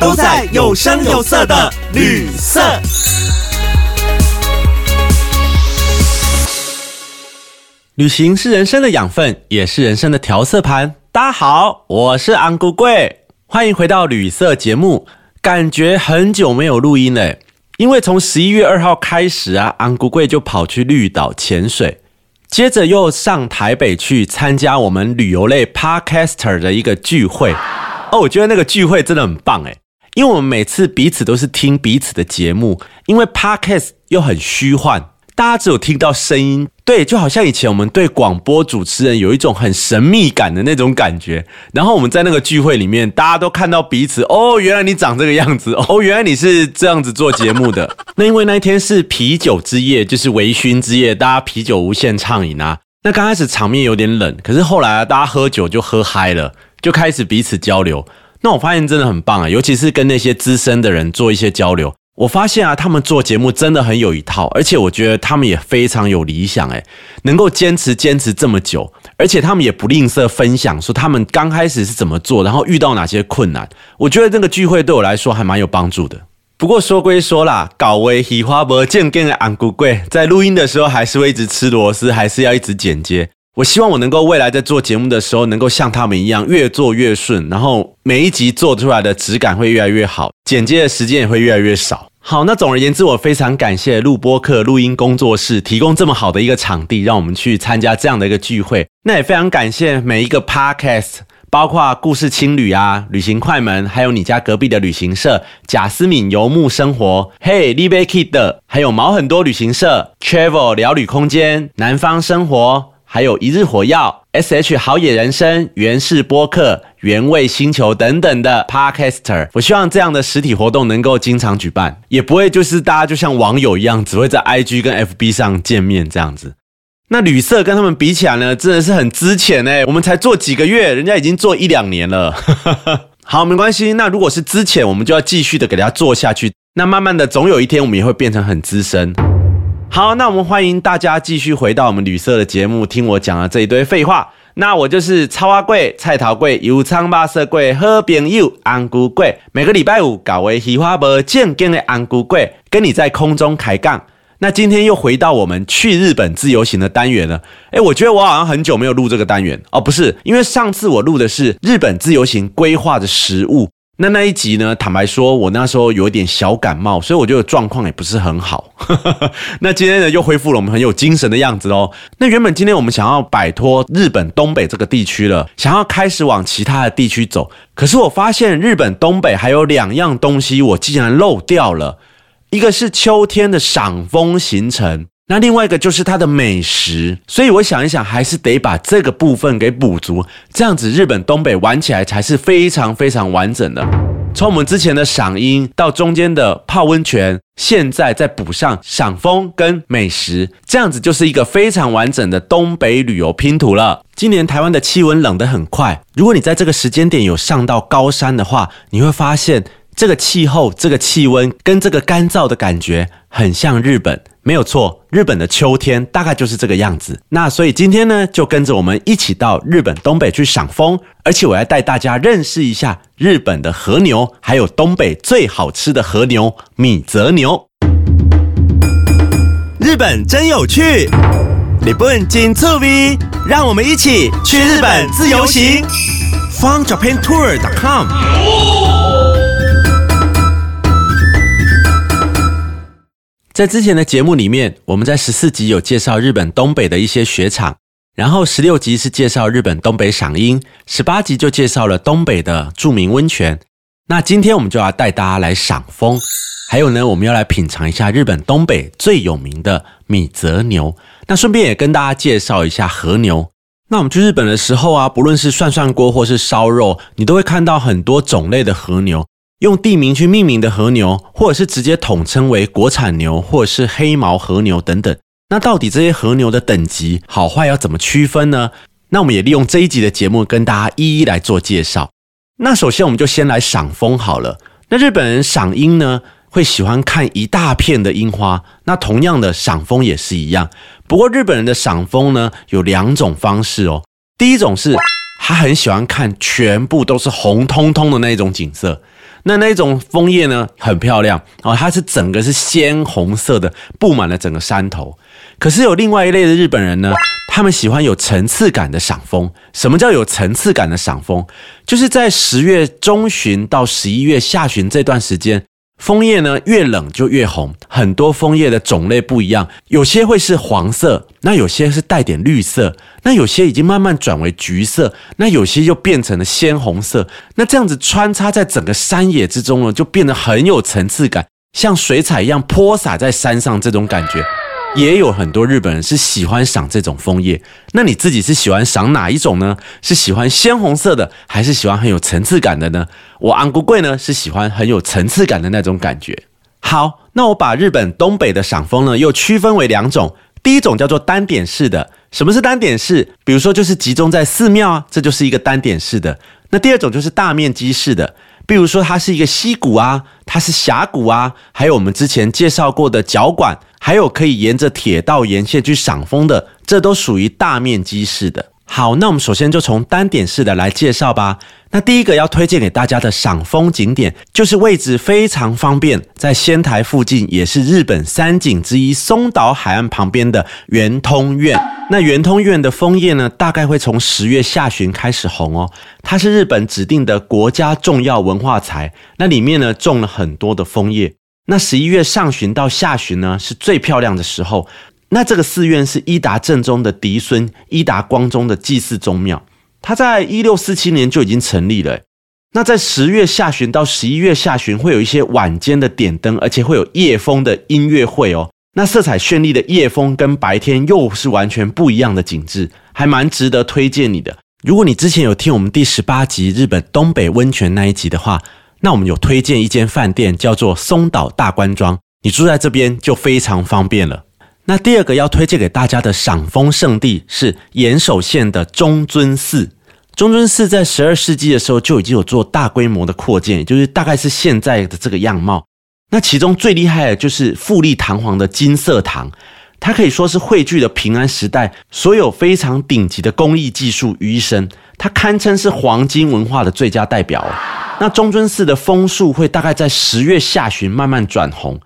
都在有声有色的旅色。旅行是人生的养分，也是人生的调色盘。大家好，我是安姑贵，欢迎回到旅色节目。感觉很久没有录音了，因为从十一月二号开始啊，安姑贵就跑去绿岛潜水，接着又上台北去参加我们旅游类 podcaster 的一个聚会。哦，我觉得那个聚会真的很棒诶，因为我们每次彼此都是听彼此的节目，因为 podcast 又很虚幻。大家只有听到声音，对，就好像以前我们对广播主持人有一种很神秘感的那种感觉。然后我们在那个聚会里面，大家都看到彼此。哦，原来你长这个样子。哦，原来你是这样子做节目的。那因为那一天是啤酒之夜，就是微醺之夜，大家啤酒无限畅饮啊。那刚开始场面有点冷，可是后来啊，大家喝酒就喝嗨了，就开始彼此交流。那我发现真的很棒啊，尤其是跟那些资深的人做一些交流。我发现啊，他们做节目真的很有一套，而且我觉得他们也非常有理想，诶，能够坚持坚持这么久，而且他们也不吝啬分享，说他们刚开始是怎么做，然后遇到哪些困难。我觉得这个聚会对我来说还蛮有帮助的。不过说归说啦，搞为喜花博见跟安姑贵，在录音的时候还是会一直吃螺丝，还是要一直剪接。我希望我能够未来在做节目的时候，能够像他们一样越做越顺，然后每一集做出来的质感会越来越好，剪接的时间也会越来越少。好，那总而言之，我非常感谢录播客录音工作室提供这么好的一个场地，让我们去参加这样的一个聚会。那也非常感谢每一个 podcast，包括故事青旅啊、旅行快门，还有你家隔壁的旅行社贾思敏游牧生活、Hey Live Kid，还有毛很多旅行社 Travel 聊旅空间、南方生活。还有一日火药、S H 好野人生、原氏播客、原味星球等等的 Podcaster，我希望这样的实体活动能够经常举办，也不会就是大家就像网友一样，只会在 I G 跟 F B 上见面这样子。那旅社跟他们比起来呢，真的是很资浅哎，我们才做几个月，人家已经做一两年了。好，没关系。那如果是资浅，我们就要继续的给大家做下去。那慢慢的，总有一天我们也会变成很资深。好，那我们欢迎大家继续回到我们旅社的节目，听我讲了这一堆废话。那我就是超阿贵、菜桃贵、油仓巴色贵、喝朋友安菇贵。每个礼拜五搞为喜花博健健的安菇贵，跟你在空中抬杠。那今天又回到我们去日本自由行的单元了。诶，我觉得我好像很久没有录这个单元哦，不是，因为上次我录的是日本自由行规划的食物。那那一集呢？坦白说，我那时候有一点小感冒，所以我觉得状况也不是很好。那今天呢，又恢复了我们很有精神的样子哦。那原本今天我们想要摆脱日本东北这个地区了，想要开始往其他的地区走，可是我发现日本东北还有两样东西，我竟然漏掉了。一个是秋天的赏枫行程。那另外一个就是它的美食，所以我想一想，还是得把这个部分给补足，这样子日本东北玩起来才是非常非常完整的。从我们之前的赏樱到中间的泡温泉，现在再补上赏枫跟美食，这样子就是一个非常完整的东北旅游拼图了。今年台湾的气温冷得很快，如果你在这个时间点有上到高山的话，你会发现这个气候、这个气温跟这个干燥的感觉很像日本。没有错，日本的秋天大概就是这个样子。那所以今天呢，就跟着我们一起到日本东北去赏枫，而且我要带大家认识一下日本的和牛，还有东北最好吃的和牛米泽牛。日本真有趣，日本金醋味，让我们一起去日本自由行。FunJapanTour.com。在之前的节目里面，我们在十四集有介绍日本东北的一些雪场，然后十六集是介绍日本东北赏樱，十八集就介绍了东北的著名温泉。那今天我们就要带大家来赏枫，还有呢，我们要来品尝一下日本东北最有名的米泽牛。那顺便也跟大家介绍一下和牛。那我们去日本的时候啊，不论是涮涮锅或是烧肉，你都会看到很多种类的和牛。用地名去命名的和牛，或者是直接统称为国产牛，或者是黑毛和牛等等。那到底这些和牛的等级好坏要怎么区分呢？那我们也利用这一集的节目跟大家一一来做介绍。那首先我们就先来赏枫好了。那日本人赏樱呢，会喜欢看一大片的樱花。那同样的赏枫也是一样。不过日本人的赏枫呢，有两种方式哦。第一种是他很喜欢看全部都是红彤彤的那种景色。那那种枫叶呢，很漂亮哦，它是整个是鲜红色的，布满了整个山头。可是有另外一类的日本人呢，他们喜欢有层次感的赏枫。什么叫有层次感的赏枫？就是在十月中旬到十一月下旬这段时间。枫叶呢，越冷就越红。很多枫叶的种类不一样，有些会是黄色，那有些是带点绿色，那有些已经慢慢转为橘色，那有些又变成了鲜红色。那这样子穿插在整个山野之中呢，就变得很有层次感，像水彩一样泼洒在山上这种感觉。也有很多日本人是喜欢赏这种枫叶，那你自己是喜欢赏哪一种呢？是喜欢鲜红色的，还是喜欢很有层次感的呢？我安国贵呢是喜欢很有层次感的那种感觉。好，那我把日本东北的赏枫呢又区分为两种，第一种叫做单点式的。什么是单点式？比如说就是集中在寺庙啊，这就是一个单点式的。那第二种就是大面积式的。比如说，它是一个溪谷啊，它是峡谷啊，还有我们之前介绍过的脚管，还有可以沿着铁道沿线去赏风的，这都属于大面积式的。好，那我们首先就从单点式的来介绍吧。那第一个要推荐给大家的赏枫景点，就是位置非常方便，在仙台附近，也是日本三景之一松岛海岸旁边的圆通院。那圆通院的枫叶呢，大概会从十月下旬开始红哦。它是日本指定的国家重要文化财，那里面呢种了很多的枫叶。那十一月上旬到下旬呢，是最漂亮的时候。那这个寺院是伊达正宗的嫡孙伊达光宗的祭祀宗庙，它在一六四七年就已经成立了。那在十月下旬到十一月下旬会有一些晚间的点灯，而且会有夜风的音乐会哦。那色彩绚丽的夜风跟白天又是完全不一样的景致，还蛮值得推荐你的。如果你之前有听我们第十八集日本东北温泉那一集的话，那我们有推荐一间饭店叫做松岛大观庄，你住在这边就非常方便了。那第二个要推荐给大家的赏枫圣地是岩手县的中尊寺。中尊寺在十二世纪的时候就已经有做大规模的扩建，也就是大概是现在的这个样貌。那其中最厉害的就是富丽堂皇的金色堂，它可以说是汇聚了平安时代所有非常顶级的工艺技术于一身，它堪称是黄金文化的最佳代表。那中尊寺的枫树会大概在十月下旬慢慢转红。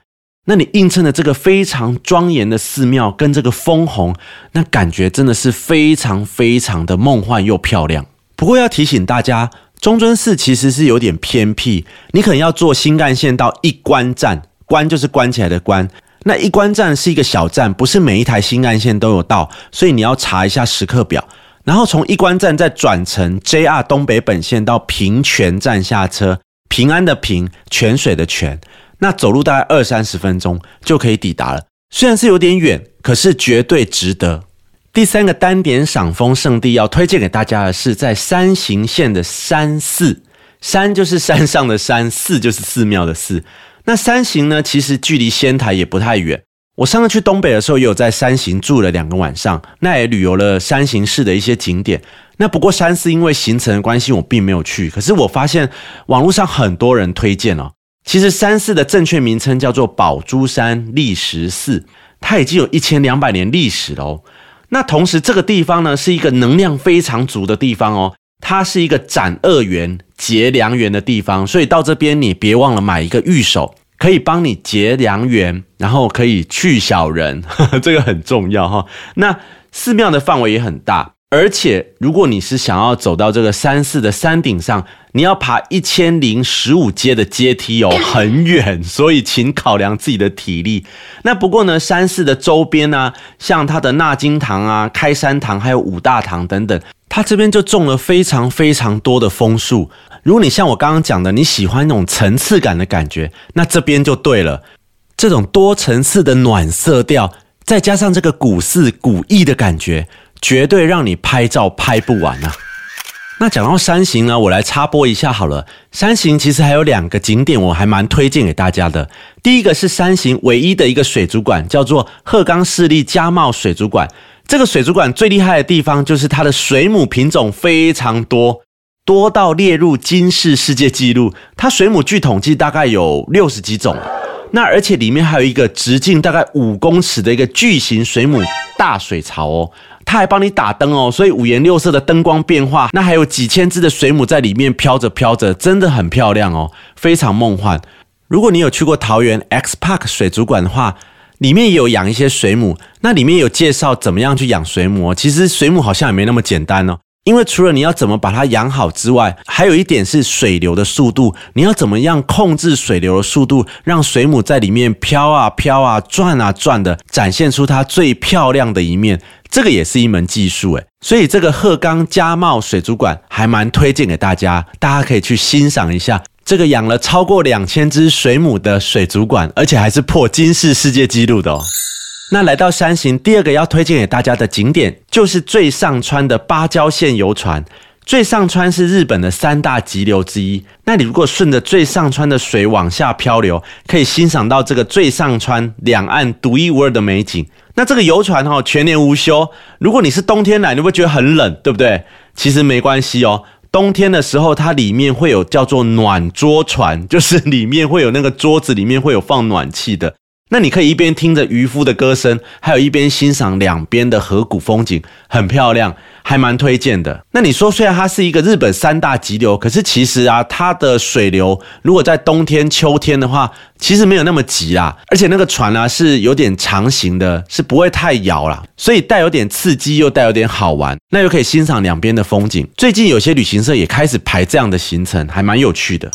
那你映衬的这个非常庄严的寺庙跟这个枫红，那感觉真的是非常非常的梦幻又漂亮。不过要提醒大家，中尊寺其实是有点偏僻，你可能要坐新干线到一关站，关就是关起来的关。那一关站是一个小站，不是每一台新干线都有到，所以你要查一下时刻表，然后从一关站再转乘 JR 东北本线到平泉站下车，平安的平，泉水的泉。那走路大概二三十分钟就可以抵达了，虽然是有点远，可是绝对值得。第三个单点赏枫圣地要推荐给大家的是在山形县的山寺，山就是山上的山，寺就是寺庙的寺。那山形呢，其实距离仙台也不太远。我上次去东北的时候，也有在山形住了两个晚上，那也旅游了山形市的一些景点。那不过山寺因为行程的关系，我并没有去。可是我发现网络上很多人推荐哦。其实山寺的正确名称叫做宝珠山立石寺，它已经有一千两百年历史了哦。那同时这个地方呢，是一个能量非常足的地方哦，它是一个斩恶缘、结良缘的地方，所以到这边你别忘了买一个玉手，可以帮你结良缘，然后可以去小人，这个很重要哈。那寺庙的范围也很大。而且，如果你是想要走到这个山寺的山顶上，你要爬一千零十五阶的阶梯哦，很远，所以请考量自己的体力。那不过呢，山寺的周边呢，像它的纳金堂啊、开山堂，还有五大堂等等，它这边就种了非常非常多的枫树。如果你像我刚刚讲的，你喜欢那种层次感的感觉，那这边就对了。这种多层次的暖色调，再加上这个古寺古意的感觉。绝对让你拍照拍不完啊！那讲到山形呢，我来插播一下好了。山形其实还有两个景点，我还蛮推荐给大家的。第一个是山形唯一的一个水族馆，叫做鹤冈市立家茂水族馆。这个水族馆最厉害的地方就是它的水母品种非常多，多到列入金氏世界纪录。它水母据统计大概有六十几种。那而且里面还有一个直径大概五公尺的一个巨型水母大水槽哦。它还帮你打灯哦，所以五颜六色的灯光变化，那还有几千只的水母在里面飘着飘着，真的很漂亮哦，非常梦幻。如果你有去过桃园 X Park 水族馆的话，里面也有养一些水母，那里面有介绍怎么样去养水母。哦其实水母好像也没那么简单哦。因为除了你要怎么把它养好之外，还有一点是水流的速度。你要怎么样控制水流的速度，让水母在里面飘啊飘啊转啊转的，展现出它最漂亮的一面。这个也是一门技术诶。所以这个鹤冈家茂水族馆还蛮推荐给大家，大家可以去欣赏一下这个养了超过两千只水母的水族馆，而且还是破金氏世界纪录的哦。那来到山形，第二个要推荐给大家的景点就是最上川的芭蕉线游船。最上川是日本的三大急流之一。那你如果顺着最上川的水往下漂流，可以欣赏到这个最上川两岸独一无二的美景。那这个游船哈全年无休。如果你是冬天来，你会觉得很冷，对不对？其实没关系哦。冬天的时候，它里面会有叫做暖桌船，就是里面会有那个桌子里面会有放暖气的。那你可以一边听着渔夫的歌声，还有一边欣赏两边的河谷风景，很漂亮，还蛮推荐的。那你说，虽然它是一个日本三大急流，可是其实啊，它的水流如果在冬天、秋天的话，其实没有那么急啦。而且那个船啊是有点长形的，是不会太摇啦，所以带有点刺激，又带有点好玩，那又可以欣赏两边的风景。最近有些旅行社也开始排这样的行程，还蛮有趣的。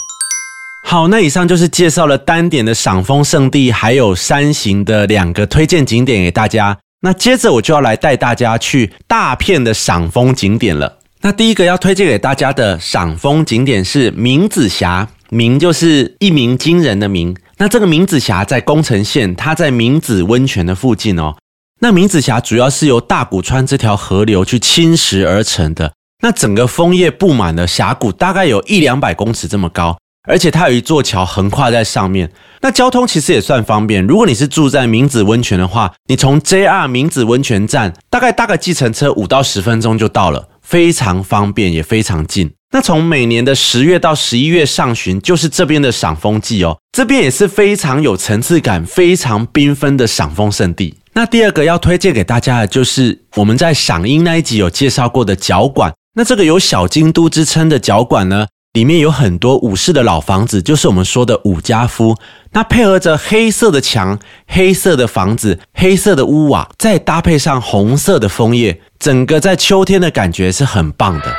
好，那以上就是介绍了单点的赏枫圣地，还有山形的两个推荐景点给大家。那接着我就要来带大家去大片的赏枫景点了。那第一个要推荐给大家的赏枫景点是明子峡，明就是一鸣惊人的鸣。那这个明子峡在宫城县，它在明子温泉的附近哦。那明子峡主要是由大谷川这条河流去侵蚀而成的。那整个枫叶布满的峡谷，大概有一两百公尺这么高。而且它有一座桥横跨在上面，那交通其实也算方便。如果你是住在明子温泉的话，你从 JR 明子温泉站大概搭个计程车五到十分钟就到了，非常方便也非常近。那从每年的十月到十一月上旬，就是这边的赏枫季哦，这边也是非常有层次感、非常缤纷的赏枫圣地。那第二个要推荐给大家的就是我们在赏樱那一集有介绍过的角馆。那这个有小京都之称的角馆呢？里面有很多武士的老房子，就是我们说的武家夫。那配合着黑色的墙、黑色的房子、黑色的屋瓦，再搭配上红色的枫叶，整个在秋天的感觉是很棒的。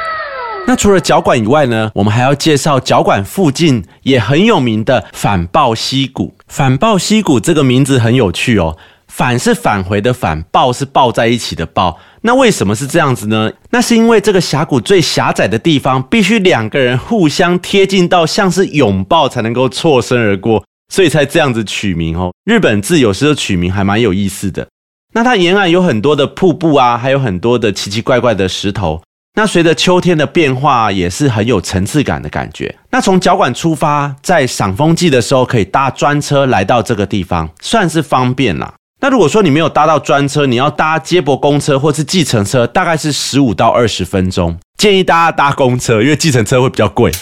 那除了脚馆以外呢，我们还要介绍脚馆附近也很有名的反抱溪谷。反抱溪谷这个名字很有趣哦。返是返回的返，抱是抱在一起的抱。那为什么是这样子呢？那是因为这个峡谷最狭窄的地方，必须两个人互相贴近到像是拥抱才能够错身而过，所以才这样子取名哦。日本字有时候取名还蛮有意思的。那它沿岸有很多的瀑布啊，还有很多的奇奇怪怪的石头。那随着秋天的变化，也是很有层次感的感觉。那从脚馆出发，在赏枫季的时候，可以搭专车来到这个地方，算是方便啦。那如果说你没有搭到专车，你要搭接驳公车或是计程车，大概是十五到二十分钟。建议大家搭公车，因为计程车会比较贵。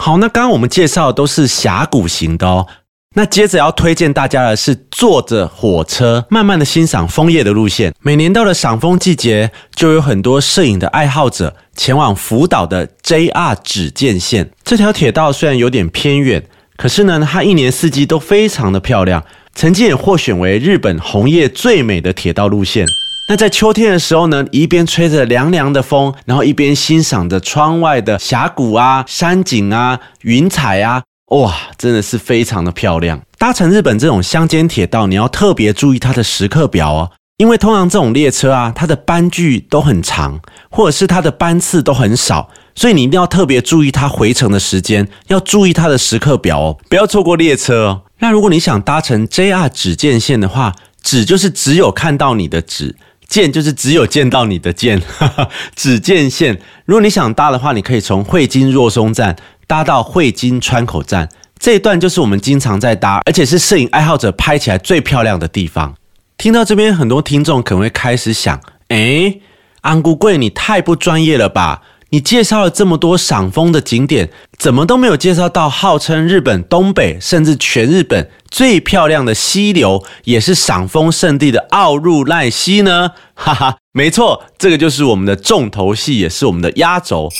好，那刚刚我们介绍的都是峡谷型的哦。那接着要推荐大家的是坐着火车慢慢的欣赏枫叶的路线。每年到了赏枫季节，就有很多摄影的爱好者前往福岛的 JR 指见线。这条铁道虽然有点偏远，可是呢，它一年四季都非常的漂亮。曾经也获选为日本红叶最美的铁道路线。那在秋天的时候呢，一边吹着凉凉的风，然后一边欣赏着窗外的峡谷啊、山景啊、云彩啊，哇，真的是非常的漂亮。搭乘日本这种乡间铁道，你要特别注意它的时刻表哦，因为通常这种列车啊，它的班距都很长，或者是它的班次都很少，所以你一定要特别注意它回程的时间，要注意它的时刻表哦，不要错过列车哦。那如果你想搭乘 JR 只见线的话，只就是只有看到你的只，见就是只有见到你的见，只见线。如果你想搭的话，你可以从汇金若松站搭到汇金川口站，这一段就是我们经常在搭，而且是摄影爱好者拍起来最漂亮的地方。听到这边，很多听众可能会开始想：哎，安姑贵，你太不专业了吧？你介绍了这么多赏枫的景点，怎么都没有介绍到号称日本东北甚至全日本最漂亮的溪流，也是赏枫圣地的奥入濑溪呢？哈哈，没错，这个就是我们的重头戏，也是我们的压轴。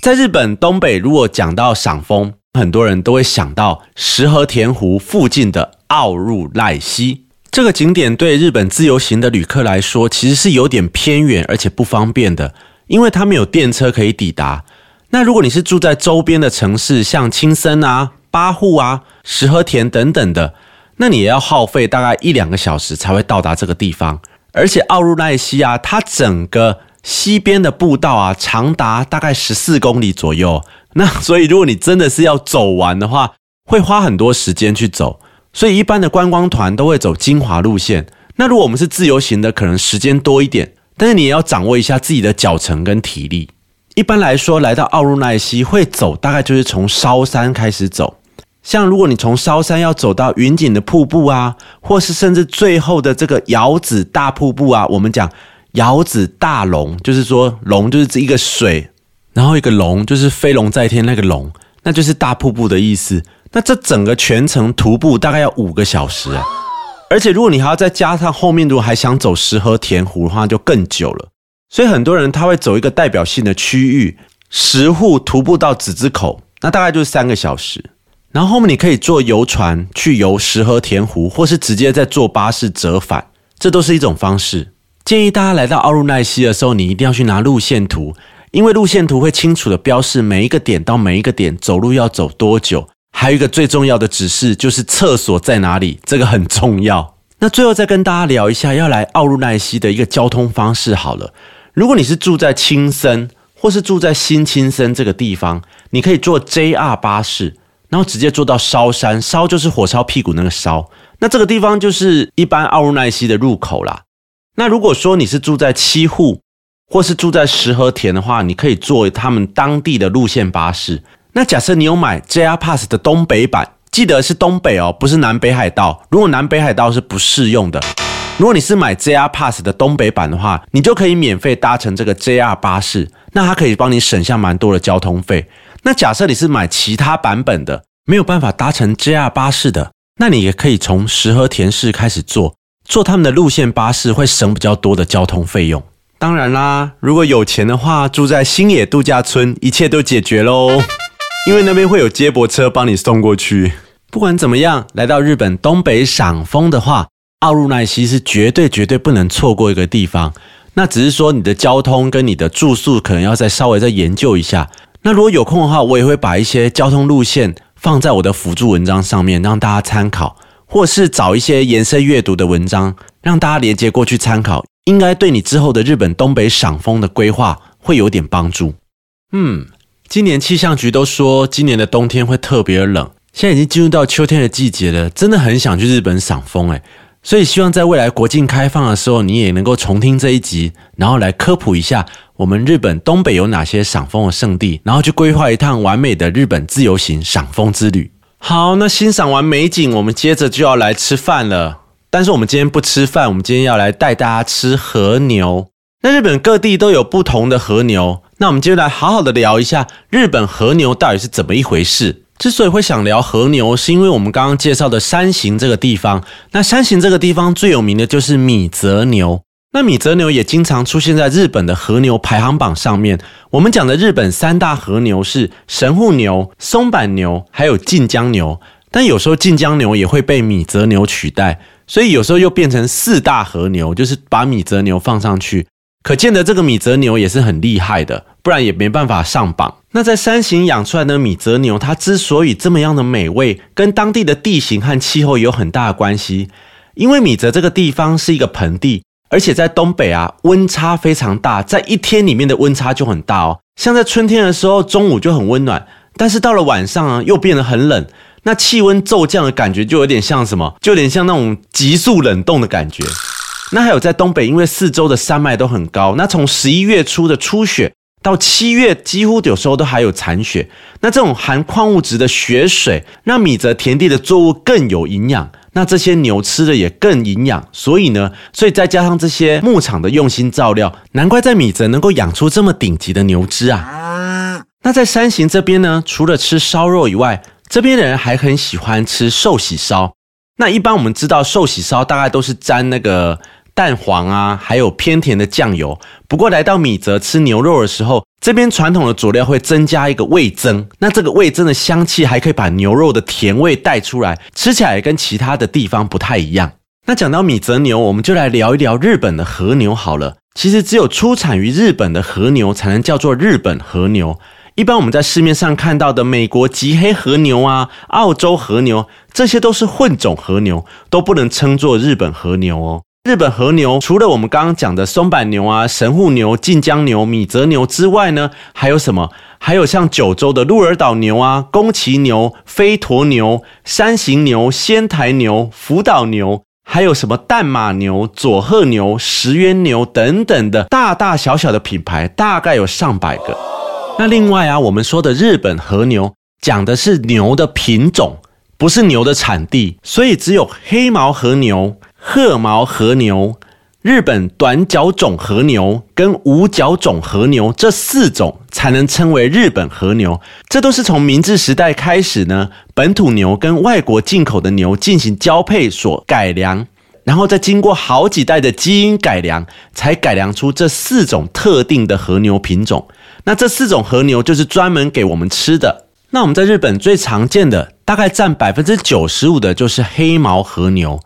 在日本东北，如果讲到赏枫，很多人都会想到石河田湖附近的奥入濑溪这个景点。对日本自由行的旅客来说，其实是有点偏远而且不方便的。因为它们有电车可以抵达。那如果你是住在周边的城市，像青森啊、八户啊、石河田等等的，那你也要耗费大概一两个小时才会到达这个地方。而且奥入奈西啊，它整个西边的步道啊，长达大概十四公里左右。那所以如果你真的是要走完的话，会花很多时间去走。所以一般的观光团都会走精华路线。那如果我们是自由行的，可能时间多一点。但是你也要掌握一下自己的脚程跟体力。一般来说，来到奥入奈西会走，大概就是从烧山开始走。像如果你从烧山要走到云锦的瀑布啊，或是甚至最后的这个瑶子大瀑布啊，我们讲瑶子大龙，就是说龙就是这一个水，然后一个龙就是飞龙在天那个龙，那就是大瀑布的意思。那这整个全程徒步大概要五个小时。而且，如果你还要再加上后面，如果还想走石河田湖的话，就更久了。所以很多人他会走一个代表性的区域，石户徒步到子之口，那大概就是三个小时。然后后面你可以坐游船去游石河田湖，或是直接再坐巴士折返，这都是一种方式。建议大家来到奥路奈西的时候，你一定要去拿路线图，因为路线图会清楚的标示每一个点到每一个点走路要走多久。还有一个最重要的指示就是厕所在哪里，这个很重要。那最后再跟大家聊一下要来奥入奈西的一个交通方式好了。如果你是住在青森或是住在新青森这个地方，你可以坐 JR 巴士，然后直接坐到烧山，烧就是火烧屁股那个烧。那这个地方就是一般奥入奈西的入口啦。那如果说你是住在七户或是住在石河田的话，你可以坐他们当地的路线巴士。那假设你有买 JR Pass 的东北版，记得是东北哦，不是南北海道。如果南北海道是不适用的。如果你是买 JR Pass 的东北版的话，你就可以免费搭乘这个 JR 巴士，那它可以帮你省下蛮多的交通费。那假设你是买其他版本的，没有办法搭乘 JR 巴士的，那你也可以从石河田市开始坐，坐他们的路线巴士会省比较多的交通费用。当然啦，如果有钱的话，住在新野度假村，一切都解决喽。因为那边会有接驳车帮你送过去。不管怎么样，来到日本东北赏枫的话，奥入奈西是绝对绝对不能错过一个地方。那只是说你的交通跟你的住宿可能要再稍微再研究一下。那如果有空的话，我也会把一些交通路线放在我的辅助文章上面，让大家参考，或是找一些延伸阅读的文章，让大家连接过去参考，应该对你之后的日本东北赏枫的规划会有点帮助。嗯。今年气象局都说，今年的冬天会特别冷。现在已经进入到秋天的季节了，真的很想去日本赏枫诶。所以希望在未来国境开放的时候，你也能够重听这一集，然后来科普一下我们日本东北有哪些赏枫的圣地，然后去规划一趟完美的日本自由行赏枫之旅。好，那欣赏完美景，我们接着就要来吃饭了。但是我们今天不吃饭，我们今天要来带大家吃和牛。那日本各地都有不同的和牛。那我们接下来好好的聊一下日本和牛到底是怎么一回事。之所以会想聊和牛，是因为我们刚刚介绍的山形这个地方。那山形这个地方最有名的就是米泽牛。那米泽牛也经常出现在日本的和牛排行榜上面。我们讲的日本三大和牛是神户牛、松板牛，还有近江牛。但有时候近江牛也会被米泽牛取代，所以有时候又变成四大和牛，就是把米泽牛放上去。可见的这个米泽牛也是很厉害的，不然也没办法上榜。那在山形养出来的米泽牛，它之所以这么样的美味，跟当地的地形和气候有很大的关系。因为米泽这个地方是一个盆地，而且在东北啊，温差非常大，在一天里面的温差就很大哦。像在春天的时候，中午就很温暖，但是到了晚上啊，又变得很冷。那气温骤降的感觉，就有点像什么？就有点像那种急速冷冻的感觉。那还有在东北，因为四周的山脉都很高，那从十一月初的初雪到七月，几乎有时候都还有残雪。那这种含矿物质的雪水，让米泽田地的作物更有营养，那这些牛吃的也更营养。所以呢，所以再加上这些牧场的用心照料，难怪在米泽能够养出这么顶级的牛只啊。那在山形这边呢，除了吃烧肉以外，这边的人还很喜欢吃寿喜烧。那一般我们知道寿喜烧大概都是沾那个蛋黄啊，还有偏甜的酱油。不过来到米泽吃牛肉的时候，这边传统的佐料会增加一个味增。那这个味增的香气还可以把牛肉的甜味带出来，吃起来跟其他的地方不太一样。那讲到米泽牛，我们就来聊一聊日本的和牛好了。其实只有出产于日本的和牛才能叫做日本和牛。一般我们在市面上看到的美国极黑和牛啊、澳洲和牛，这些都是混种和牛，都不能称作日本和牛哦。日本和牛除了我们刚刚讲的松板牛啊、神户牛、近江牛、米泽牛之外呢，还有什么？还有像九州的鹿儿岛牛啊、宫崎牛、飞驼牛、山形牛、仙台牛、福岛牛，还有什么淡马牛、佐贺牛、石渊牛等等的大大小小的品牌，大概有上百个。那另外啊，我们说的日本和牛讲的是牛的品种，不是牛的产地，所以只有黑毛和牛、褐毛和牛、日本短角种和牛跟无角种和牛这四种才能称为日本和牛。这都是从明治时代开始呢，本土牛跟外国进口的牛进行交配所改良，然后再经过好几代的基因改良，才改良出这四种特定的和牛品种。那这四种和牛就是专门给我们吃的。那我们在日本最常见的，大概占百分之九十五的，就是黑毛和牛。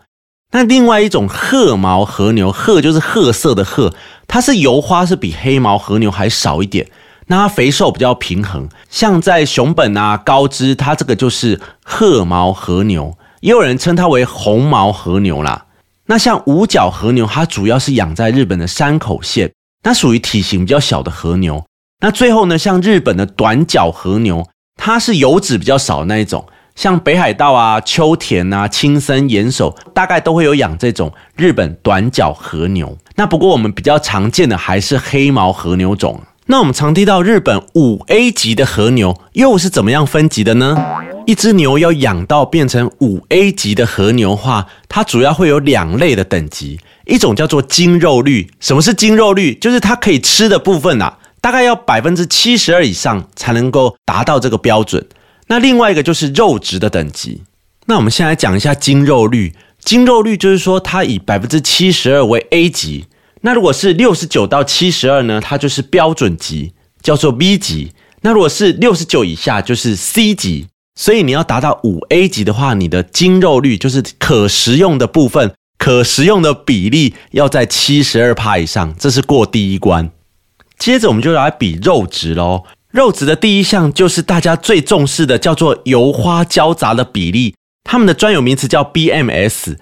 那另外一种褐毛和牛，褐就是褐色的褐，它是油花是比黑毛和牛还少一点。那它肥瘦比较平衡。像在熊本啊、高知，它这个就是褐毛和牛，也有人称它为红毛和牛啦。那像五角和牛，它主要是养在日本的山口县，那属于体型比较小的和牛。那最后呢，像日本的短角和牛，它是油脂比较少那一种，像北海道啊、秋田啊、青森、岩手，大概都会有养这种日本短角和牛。那不过我们比较常见的还是黑毛和牛种。那我们常听到日本五 A 级的和牛又是怎么样分级的呢？一只牛要养到变成五 A 级的和牛话，它主要会有两类的等级，一种叫做精肉率。什么是精肉率？就是它可以吃的部分啊。大概要百分之七十二以上才能够达到这个标准。那另外一个就是肉质的等级。那我们先来讲一下精肉率。精肉率就是说它以百分之七十二为 A 级。那如果是六十九到七十二呢，它就是标准级，叫做 B 级。那如果是六十九以下就是 C 级。所以你要达到五 A 级的话，你的精肉率就是可食用的部分，可食用的比例要在七十二帕以上，这是过第一关。接着我们就来比肉质喽。肉质的第一项就是大家最重视的，叫做油花交杂的比例，他们的专有名词叫 BMS。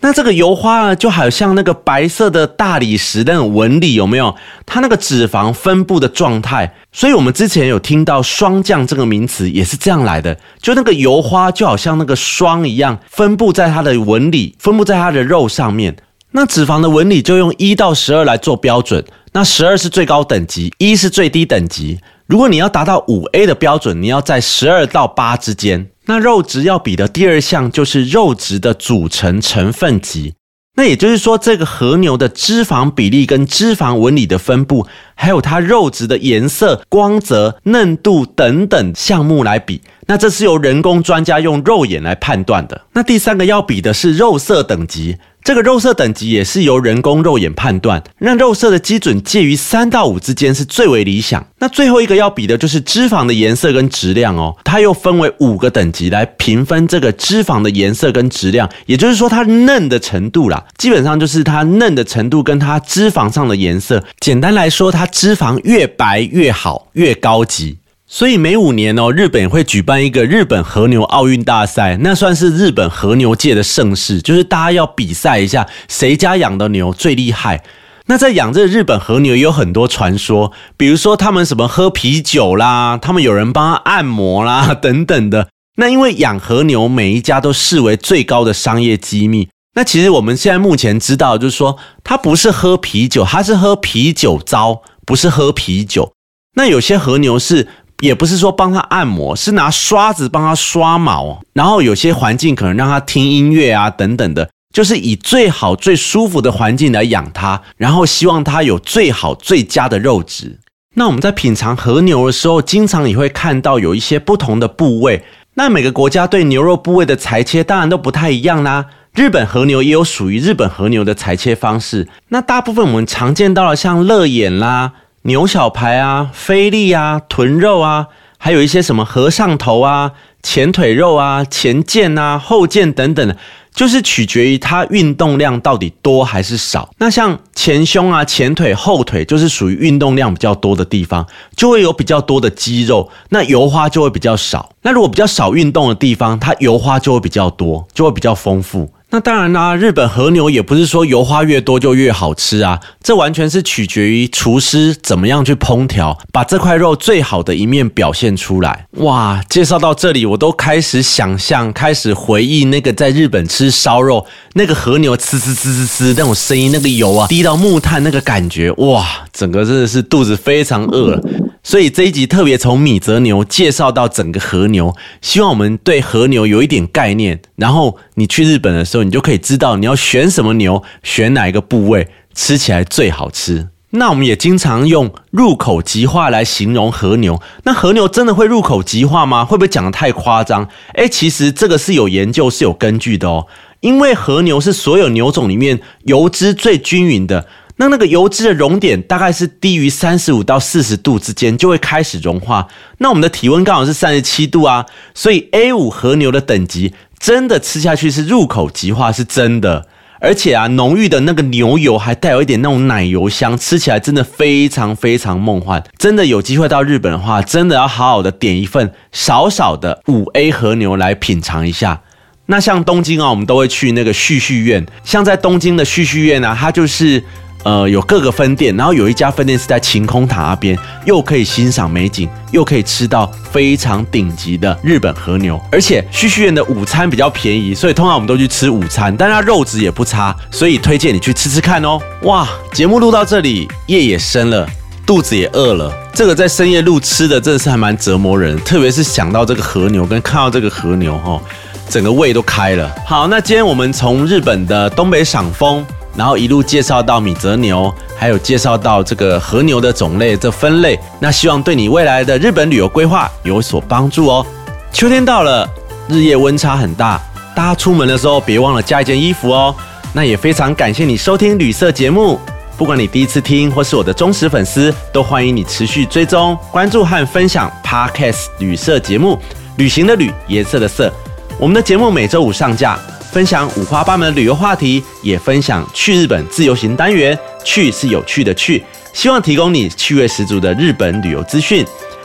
那这个油花呢，就好像那个白色的大理石那种纹理，有没有？它那个脂肪分布的状态。所以我们之前有听到霜降这个名词，也是这样来的。就那个油花就好像那个霜一样，分布在它的纹理，分布在它的肉上面。那脂肪的纹理就用一到十二来做标准。那十二是最高等级，一是最低等级。如果你要达到五 A 的标准，你要在十二到八之间。那肉质要比的第二项就是肉质的组成成分级。那也就是说，这个和牛的脂肪比例跟脂肪纹理的分布，还有它肉质的颜色、光泽、嫩度等等项目来比。那这是由人工专家用肉眼来判断的。那第三个要比的是肉色等级。这个肉色等级也是由人工肉眼判断，让肉色的基准介于三到五之间是最为理想。那最后一个要比的就是脂肪的颜色跟质量哦，它又分为五个等级来评分这个脂肪的颜色跟质量，也就是说它嫩的程度啦，基本上就是它嫩的程度跟它脂肪上的颜色。简单来说，它脂肪越白越好，越高级。所以每五年哦，日本会举办一个日本和牛奥运大赛，那算是日本和牛界的盛事，就是大家要比赛一下谁家养的牛最厉害。那在养这日本和牛也有很多传说，比如说他们什么喝啤酒啦，他们有人帮他按摩啦等等的。那因为养和牛，每一家都视为最高的商业机密，那其实我们现在目前知道，就是说它不是喝啤酒，它是喝啤酒糟，不是喝啤酒。那有些和牛是，也不是说帮它按摩，是拿刷子帮它刷毛。然后有些环境可能让它听音乐啊等等的，就是以最好最舒服的环境来养它，然后希望它有最好最佳的肉质。那我们在品尝和牛的时候，经常也会看到有一些不同的部位。那每个国家对牛肉部位的裁切当然都不太一样啦。日本和牛也有属于日本和牛的裁切方式。那大部分我们常见到的，像乐眼啦、牛小排啊、菲力啊、臀肉啊，还有一些什么和尚头啊、前腿肉啊、前腱啊、后腱等等的。就是取决于它运动量到底多还是少。那像前胸啊、前腿、后腿，就是属于运动量比较多的地方，就会有比较多的肌肉，那油花就会比较少。那如果比较少运动的地方，它油花就会比较多，就会比较丰富。那当然啦，日本和牛也不是说油花越多就越好吃啊，这完全是取决于厨师怎么样去烹调，把这块肉最好的一面表现出来。哇，介绍到这里，我都开始想象，开始回忆那个在日本吃烧肉，那个和牛呲呲呲呲呲那种声音，那个油啊滴到木炭那个感觉，哇，整个真的是肚子非常饿了。所以这一集特别从米泽牛介绍到整个和牛，希望我们对和牛有一点概念。然后你去日本的时候，你就可以知道你要选什么牛，选哪一个部位吃起来最好吃。那我们也经常用入口即化来形容和牛。那和牛真的会入口即化吗？会不会讲的太夸张？诶，其实这个是有研究是有根据的哦。因为和牛是所有牛种里面油脂最均匀的。那那个油脂的熔点大概是低于三十五到四十度之间就会开始融化。那我们的体温刚好是三十七度啊，所以 A 五和牛的等级真的吃下去是入口即化，是真的。而且啊，浓郁的那个牛油还带有一点那种奶油香，吃起来真的非常非常梦幻。真的有机会到日本的话，真的要好好的点一份少少的五 A 和牛来品尝一下。那像东京啊，我们都会去那个旭旭苑，像在东京的旭旭苑呢，它就是。呃，有各个分店，然后有一家分店是在晴空塔那边，又可以欣赏美景，又可以吃到非常顶级的日本和牛，而且旭旭苑的午餐比较便宜，所以通常我们都去吃午餐，但它肉质也不差，所以推荐你去吃吃看哦。哇，节目录到这里，夜也深了，肚子也饿了，这个在深夜录吃的真的是还蛮折磨人，特别是想到这个和牛跟看到这个和牛哈，整个胃都开了。好，那今天我们从日本的东北赏风。然后一路介绍到米泽牛，还有介绍到这个和牛的种类这分类，那希望对你未来的日本旅游规划有所帮助哦。秋天到了，日夜温差很大，大家出门的时候别忘了加一件衣服哦。那也非常感谢你收听旅色节目，不管你第一次听或是我的忠实粉丝，都欢迎你持续追踪、关注和分享 Podcast 旅色节目。旅行的旅，颜色的色，我们的节目每周五上架。分享五花八门的旅游话题，也分享去日本自由行单元。去是有趣的去，希望提供你趣味十足的日本旅游资讯。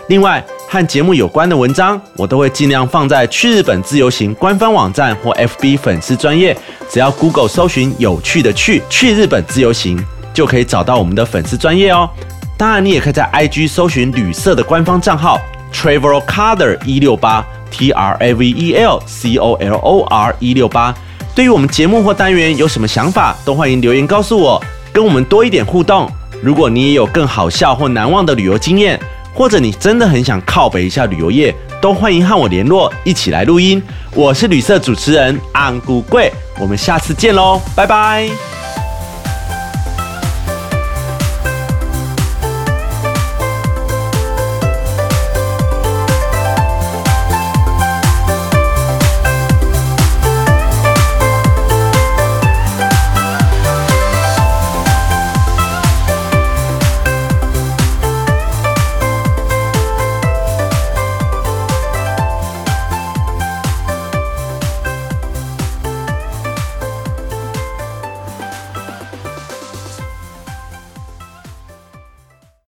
另外，和节目有关的文章，我都会尽量放在去日本自由行官方网站或 FB 粉丝专业。只要 Google 搜寻“有趣的去去日本自由行”，就可以找到我们的粉丝专业哦。当然，你也可以在 IG 搜寻旅社的官方账号 Travel Color 一六八。T R A V E L C O L O R 一六八，对于我们节目或单元有什么想法，都欢迎留言告诉我，跟我们多一点互动。如果你也有更好笑或难忘的旅游经验，或者你真的很想靠北一下旅游业，都欢迎和我联络，一起来录音。我是旅社主持人安古贵，我们下次见喽，拜拜。